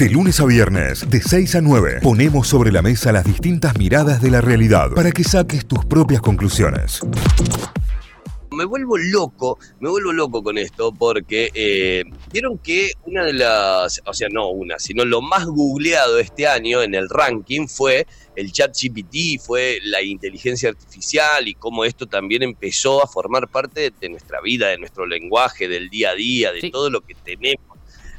De lunes a viernes, de 6 a 9, ponemos sobre la mesa las distintas miradas de la realidad para que saques tus propias conclusiones. Me vuelvo loco, me vuelvo loco con esto porque eh, vieron que una de las, o sea, no una, sino lo más googleado este año en el ranking fue el chat GPT, fue la inteligencia artificial y cómo esto también empezó a formar parte de nuestra vida, de nuestro lenguaje, del día a día, de todo lo que tenemos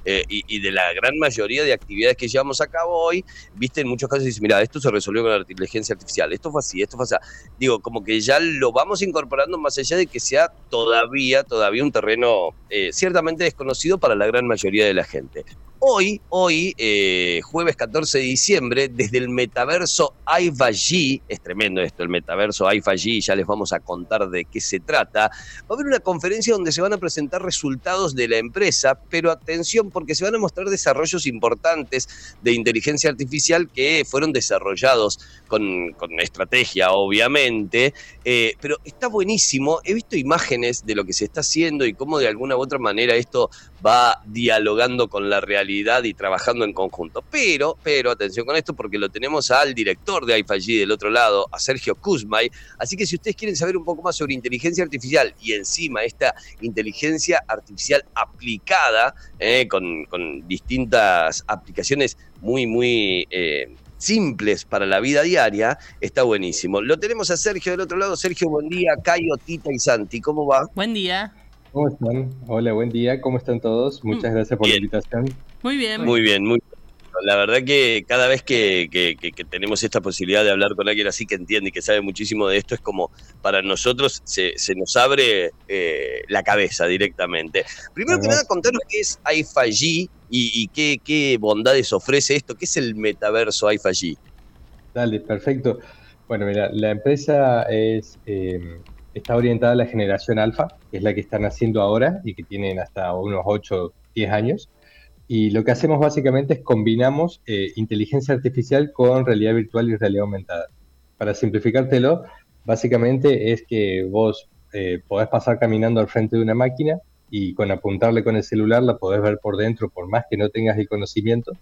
eh, y, de la gran mayoría de actividades que llevamos a cabo hoy, viste, en muchos casos dice, mira, esto se resolvió con la inteligencia artificial, esto fue así, esto fue así. Digo, como que ya lo vamos incorporando más allá de que sea todavía, todavía un terreno eh, ciertamente desconocido para la gran mayoría de la gente. Hoy, hoy, eh, jueves 14 de diciembre, desde el metaverso AIFA-G, es tremendo esto, el metaverso AIFA-G, ya les vamos a contar de qué se trata, va a haber una conferencia donde se van a presentar resultados de la empresa, pero atención porque se van a mostrar desarrollos importantes de inteligencia artificial que fueron desarrollados con, estrategia, obviamente, eh, pero está buenísimo, he visto imágenes de lo que se está haciendo y cómo de alguna u otra manera esto va dialogando con la realidad y trabajando en conjunto. Pero, pero, atención con esto porque lo tenemos al director de IFAG del otro lado, a Sergio Kuzmay. Así que si ustedes quieren saber un poco más sobre inteligencia artificial y encima esta inteligencia artificial aplicada eh, con, distintas aplicaciones muy, muy... Eh, simples para la vida diaria, está buenísimo. Lo tenemos a Sergio del otro lado. Sergio, buen día. Cayo, Tita y Santi, ¿cómo va? Buen día. ¿Cómo están? Hola, buen día. ¿Cómo están todos? Muchas mm. gracias por la invitación. Muy bien. Muy bien, muy bien. La verdad que cada vez que, tenemos esta posibilidad de hablar con alguien así que entiende y que sabe muchísimo de esto, es como para nosotros se, nos abre eh, la cabeza directamente. Primero que nada, contanos qué es IFAG y, y qué, qué, bondades ofrece esto, qué es el metaverso IFAG. Dale, perfecto. Bueno, mira, la empresa es eh, está orientada a la generación alfa, que es la que están haciendo ahora y que tienen hasta unos 8, 10 años. Y lo que hacemos básicamente es combinamos eh, inteligencia artificial con realidad virtual y realidad aumentada. Para simplificártelo, básicamente es que vos eh, podés pasar caminando al frente de una máquina y con apuntarle con el celular la podés ver por dentro, por más que no tengas el conocimiento,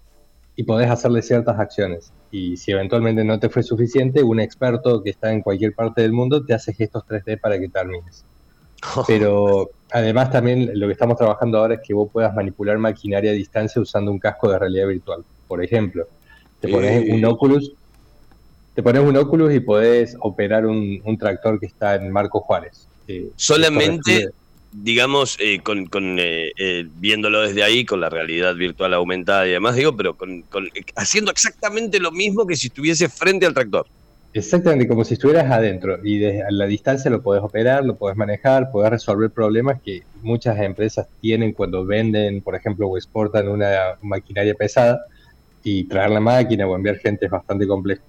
y podés hacerle ciertas acciones. Y si eventualmente no te fue suficiente, un experto que está en cualquier parte del mundo te hace gestos 3D para que termines. Pero además también lo que estamos trabajando ahora es que vos puedas manipular maquinaria a distancia usando un casco de realidad virtual. Por ejemplo, te pones un Oculus, te pones un Oculus y podés operar un, tractor que está en Marco Juárez. Solamente digamos, eh, con, eh, eh, viéndolo desde ahí, con la realidad virtual aumentada y demás, digo, pero con, haciendo exactamente lo mismo que si estuviese frente al tractor. Exactamente, como si estuvieras adentro y desde la distancia lo podés operar, lo podés manejar, podés resolver problemas que muchas empresas tienen cuando venden, por ejemplo, o exportan una maquinaria pesada y traer la máquina o enviar gente es bastante complejo.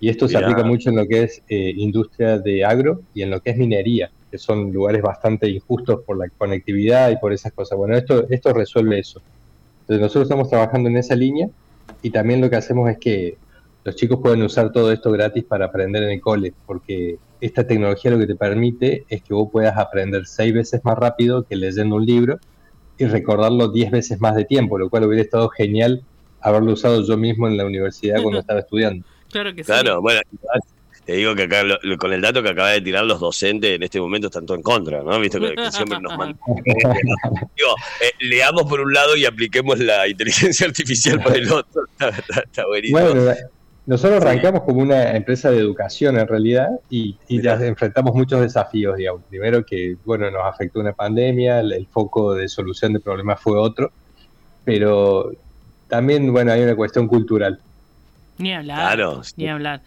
Y esto se aplica mucho en lo que es industria de agro y en lo que es minería que son lugares bastante injustos por la conectividad y por esas cosas. Bueno, esto, esto resuelve eso. Entonces nosotros estamos trabajando en esa línea y también lo que hacemos es que los chicos pueden usar todo esto gratis para aprender en el cole, porque esta tecnología lo que te permite es que vos puedas aprender seis veces más rápido que leyendo un libro y recordarlo diez veces más de tiempo, lo cual hubiera estado genial haberlo usado yo mismo en la universidad cuando estaba estudiando. Claro que sí. Claro, bueno, te digo que acá, con el dato que acaba de tirar los docentes en este momento están todo en contra, ¿no? Visto que, siempre nos mandan. digo, eh, leamos por un lado y apliquemos la inteligencia artificial por el otro. Está, buenísimo. Bueno, nosotros arrancamos como una empresa de educación en realidad y, ya enfrentamos muchos desafíos, digamos. Primero que, bueno, nos afectó una pandemia, el, foco de solución de problemas fue otro, pero también, bueno, hay una cuestión cultural. Ni hablar. Claro. Ni hablar.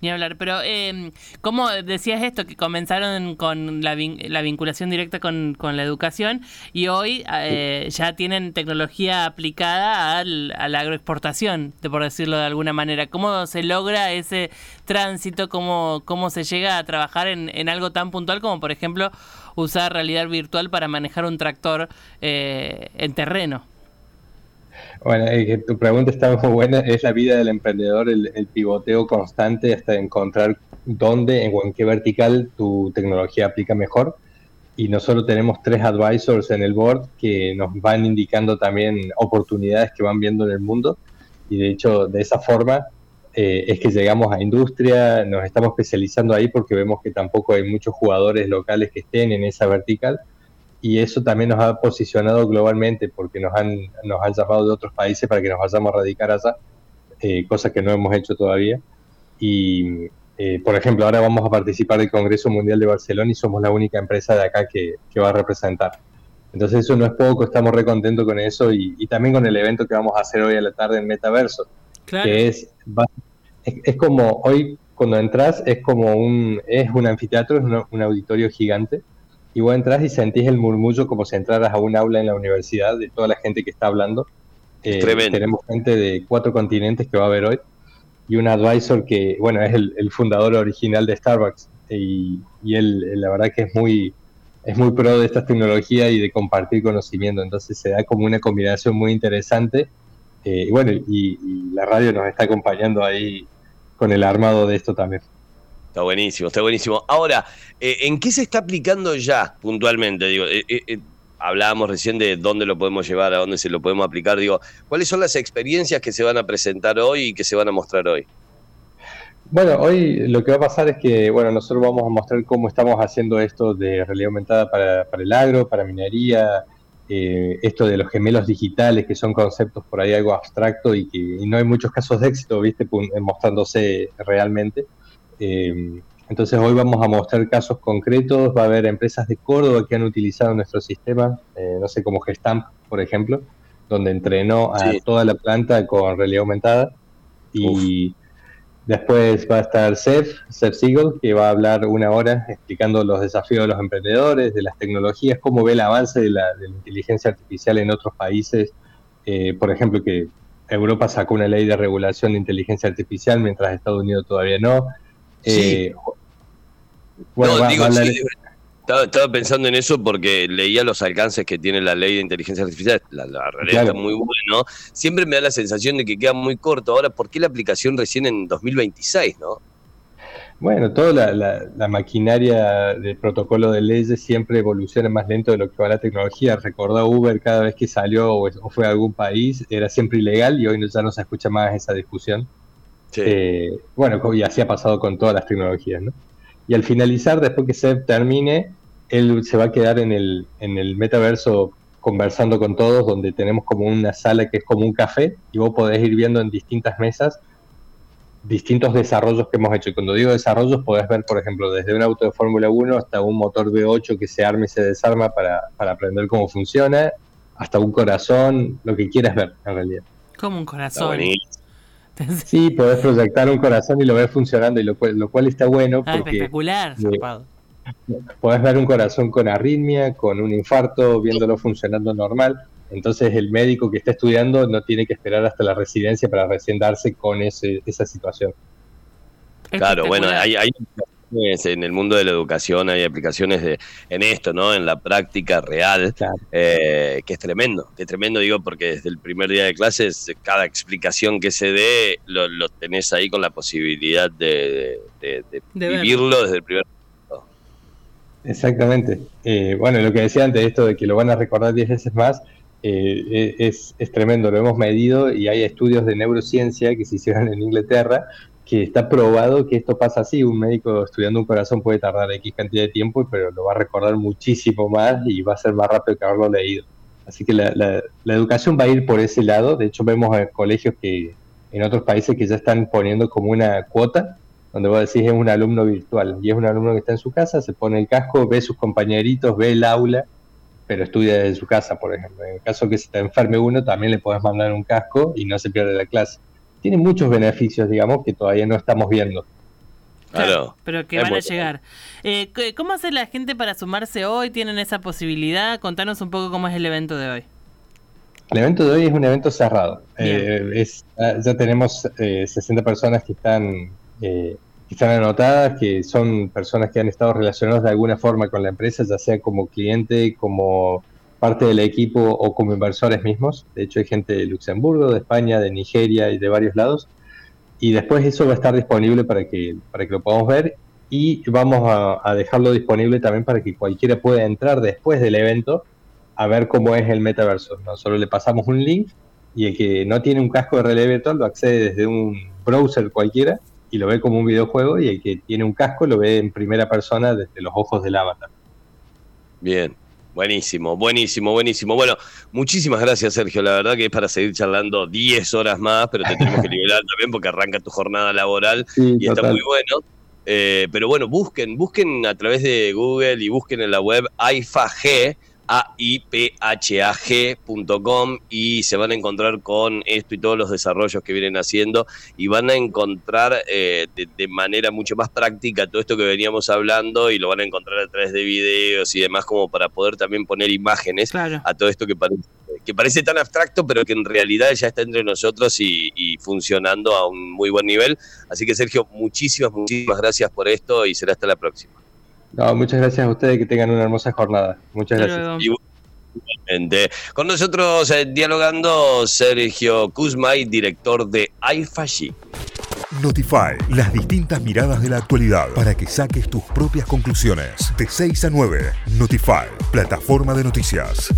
Ni hablar, pero eh, ¿cómo decías esto? Que comenzaron con la, la vinculación directa con, la educación y hoy eh, ya tienen tecnología aplicada al, a la agroexportación, de por decirlo de alguna manera. ¿Cómo se logra ese tránsito? ¿Cómo, cómo se llega a trabajar en, en algo tan puntual como, por ejemplo, usar realidad virtual para manejar un tractor eh, en terreno? Bueno, eh, tu pregunta está muy buena. Es la vida del emprendedor, el, pivoteo constante hasta encontrar dónde en qué vertical tu tecnología aplica mejor. y nosotros tenemos tres advisors en el board que nos van indicando también oportunidades que van viendo en el mundo y de hecho de esa forma eh, es que llegamos a industria, nos estamos especializando ahí porque vemos que tampoco hay muchos jugadores locales que estén en esa vertical y eso también nos ha posicionado globalmente porque nos han, nos han llamado de otros países para que nos vayamos a radicar allá, eh, cosa que no hemos hecho todavía. Y, eh, por ejemplo, ahora vamos a participar del Congreso Mundial de Barcelona y somos la única empresa de acá que, que va a representar. Entonces eso no es poco, estamos re contentos con eso y, y, también con el evento que vamos a hacer hoy a la tarde en Metaverso, que es, es, como hoy cuando entras es como un, es un anfiteatro, es un auditorio gigante y vos entras y sentís el murmullo como si entraras a un aula en la universidad de toda la gente que está hablando. Eh, tenemos gente de cuatro continentes que va a ver hoy y un advisor que, bueno, es el, fundador original de Starbucks y, y, él, la verdad que es muy, es muy pro de estas tecnologías y de compartir conocimiento, entonces se da como una combinación muy interesante. Eh, y bueno, y, la radio nos está acompañando ahí con el armado de esto también. Está buenísimo, está buenísimo. Ahora, eh, ¿en qué se está aplicando ya puntualmente? Digo, eh, hablábamos recién de dónde lo podemos llevar, a dónde se lo podemos aplicar. Digo, ¿cuáles son las experiencias que se van a presentar hoy y que se van a mostrar hoy? Bueno, hoy lo que va a pasar es que, bueno, nosotros vamos a mostrar cómo estamos haciendo esto de realidad aumentada para, el agro, para minería, eh, esto de los gemelos digitales, que son conceptos por ahí algo abstracto y que no hay muchos casos de éxito, viste, mostrándose realmente. Eh, entonces hoy vamos a mostrar casos concretos, va a haber empresas de Córdoba que han utilizado nuestro sistema, eh, no sé, como Gestamp, por ejemplo, donde entrenó a toda la planta con realidad aumentada. Y después va a estar Seth, Seth Siegel, que va a hablar una hora explicando los desafíos de los emprendedores, de las tecnologías, cómo ve el avance de la, inteligencia artificial en otros países. Eh, por ejemplo, que Europa sacó una ley de regulación de inteligencia artificial, mientras Estados Unidos todavía no. Eh, no, digo, estaba, pensando en eso porque leía los alcances que tiene la ley de inteligencia artificial. La, realidad está muy bueno. Siempre me da la sensación de que queda muy corto. Ahora, ¿por qué la aplicación recién en 2026, no? Bueno, toda la, maquinaria de protocolo de leyes siempre evoluciona más lento de lo que va la tecnología. Recordá Uber cada vez que salió o, fue a algún país, era siempre ilegal y hoy ya no se escucha más esa discusión. Eh, bueno, y así ha pasado con todas las tecnologías, ¿no? Y al finalizar, después que se termine, él se va a quedar en el, en el metaverso conversando con todos, donde tenemos como una sala que es como un café, y vos podés ir viendo en distintas mesas distintos desarrollos que hemos hecho. Y cuando digo desarrollos, podés ver, por ejemplo, desde un auto de Fórmula 1 hasta un motor V8 que se arma y se desarma para, para aprender cómo funciona, hasta un corazón, lo que quieras ver, en realidad. Como un corazón. Sí, podés proyectar un corazón y lo ves funcionando, y lo, cual, lo cual está bueno. Ah, espectacular, Podés ver un corazón con arritmia, con un infarto, viéndolo funcionando normal. Entonces el médico que está estudiando no tiene que esperar hasta la residencia para recién darse con ese, esa situación. Claro, bueno, hay, hay en el mundo de la educación hay aplicaciones de, en esto, ¿no? En la práctica real, eh, que es tremendo, que es tremendo, digo, porque desde el primer día de clases, cada explicación que se dé, lo, tenés ahí con la posibilidad de, vivirlo desde el primer momento. Exactamente. Eh, bueno, lo que decía antes, esto de que lo van a recordar 10 veces más, eh, es, es, tremendo, lo hemos medido y hay estudios de neurociencia que se hicieron en Inglaterra que está probado que esto pasa así. Un médico estudiando un corazón puede tardar X cantidad de tiempo, pero lo va a recordar muchísimo más y va a ser más rápido que haberlo leído. Así que la, la, educación va a ir por ese lado. De hecho, vemos colegios que en otros países que ya están poniendo como una cuota, donde vos decís es un alumno virtual y es un alumno que está en su casa, se pone el casco, ve sus compañeritos, ve el aula, pero estudia desde su casa, por ejemplo. En el caso que se te enferme uno, también le podés mandar un casco y no se pierde la clase tiene muchos beneficios, digamos, que todavía no estamos viendo. Claro, pero que van a llegar. Eh, ¿Cómo hace la gente para sumarse hoy? ¿Tienen esa posibilidad? Contanos un poco cómo es el evento de hoy. El evento de hoy es un evento cerrado. Eh, es, ya tenemos 60 eh, personas que están, que están anotadas, que son personas que han estado relacionadas de alguna forma con la empresa, ya sea como cliente, como parte del equipo o como inversores mismos. De hecho, hay gente de Luxemburgo, de España, de Nigeria y de varios lados. Y después eso va a estar disponible para que, para que lo podamos ver. y vamos a, dejarlo disponible también para que cualquiera pueda entrar después del evento a ver cómo es el metaverso. Nosotros le pasamos un link y el que no tiene un casco de realidad virtual lo accede desde un browser cualquiera y lo ve como un videojuego y el que tiene un casco lo ve en primera persona desde los ojos del avatar. Bien, Buenísimo, buenísimo, buenísimo. Bueno, muchísimas gracias, Sergio. La verdad que es para seguir charlando 10 horas más, pero te tenemos que liberar también porque arranca tu jornada laboral y está muy bueno. Eh, pero bueno, busquen, busquen a través de Google y busquen en la web AIFAG, aiphag.com y se van a encontrar con esto y todos los desarrollos que vienen haciendo y van a encontrar eh, de, manera mucho más práctica todo esto que veníamos hablando y lo van a encontrar a través de videos y demás como para poder también poner imágenes a todo esto que parece, que parece tan abstracto pero que en realidad ya está entre nosotros y, y funcionando a un muy buen nivel. Así que Sergio, muchísimas, muchísimas gracias por esto y será hasta la próxima. No, muchas gracias a ustedes, que tengan una hermosa jornada. Muchas gracias. Con nosotros eh, dialogando Sergio Kuzmay, director de iFashi. Notify, las distintas miradas de la actualidad para que saques tus propias conclusiones. De 6 a 9, Notify, plataforma de noticias.